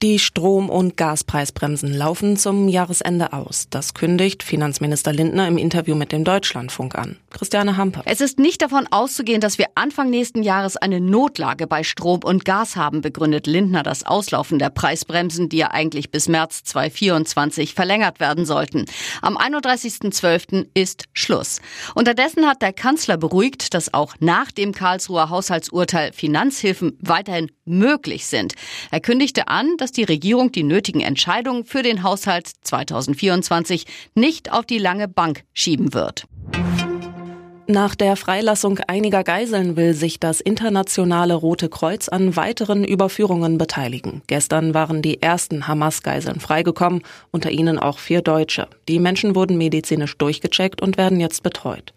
Die Strom- und Gaspreisbremsen laufen zum Jahresende aus. Das kündigt Finanzminister Lindner im Interview mit dem Deutschlandfunk an. Christiane Hamper. Es ist nicht davon auszugehen, dass wir Anfang nächsten Jahres eine Notlage bei Strom und Gas haben, begründet Lindner das Auslaufen der Preisbremsen, die ja eigentlich bis März 2024 verlängert werden sollten. Am 31.12. ist Schluss. Unterdessen hat der Kanzler beruhigt, dass auch nach dem Karlsruher Haushaltsurteil Finanzhilfen weiterhin möglich sind. Er kündigte an, dass die Regierung die nötigen Entscheidungen für den Haushalt 2024 nicht auf die lange Bank schieben wird. Nach der Freilassung einiger Geiseln will sich das internationale Rote Kreuz an weiteren Überführungen beteiligen. Gestern waren die ersten Hamas-Geiseln freigekommen, unter ihnen auch vier Deutsche. Die Menschen wurden medizinisch durchgecheckt und werden jetzt betreut.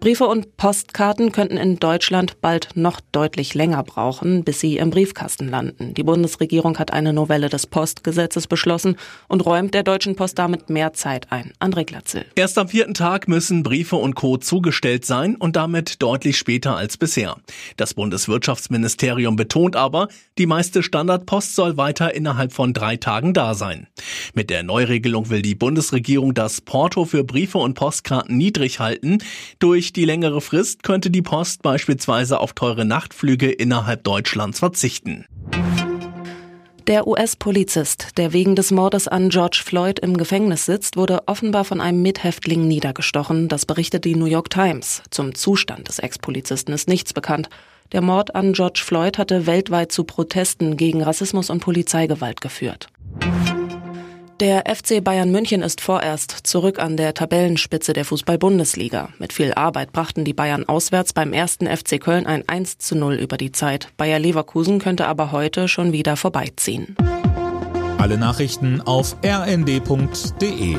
Briefe und Postkarten könnten in Deutschland bald noch deutlich länger brauchen, bis sie im Briefkasten landen. Die Bundesregierung hat eine Novelle des Postgesetzes beschlossen und räumt der Deutschen Post damit mehr Zeit ein. André Glatzel. Erst am vierten Tag müssen Briefe und Co. zugestellt sein und damit deutlich später als bisher. Das Bundeswirtschaftsministerium betont aber, die meiste Standardpost soll weiter innerhalb von drei Tagen da sein. Mit der Neuregelung will die Bundesregierung das Porto für Briefe und Postkarten niedrig halten. Durch die längere Frist könnte die Post beispielsweise auf teure Nachtflüge innerhalb Deutschlands verzichten. Der US-Polizist, der wegen des Mordes an George Floyd im Gefängnis sitzt, wurde offenbar von einem Mithäftling niedergestochen. Das berichtet die New York Times. Zum Zustand des Ex-Polizisten ist nichts bekannt. Der Mord an George Floyd hatte weltweit zu Protesten gegen Rassismus und Polizeigewalt geführt. Der FC Bayern München ist vorerst zurück an der Tabellenspitze der Fußball-Bundesliga. Mit viel Arbeit brachten die Bayern auswärts beim ersten FC Köln ein 1 zu 0 über die Zeit. Bayer Leverkusen könnte aber heute schon wieder vorbeiziehen. Alle Nachrichten auf rnd.de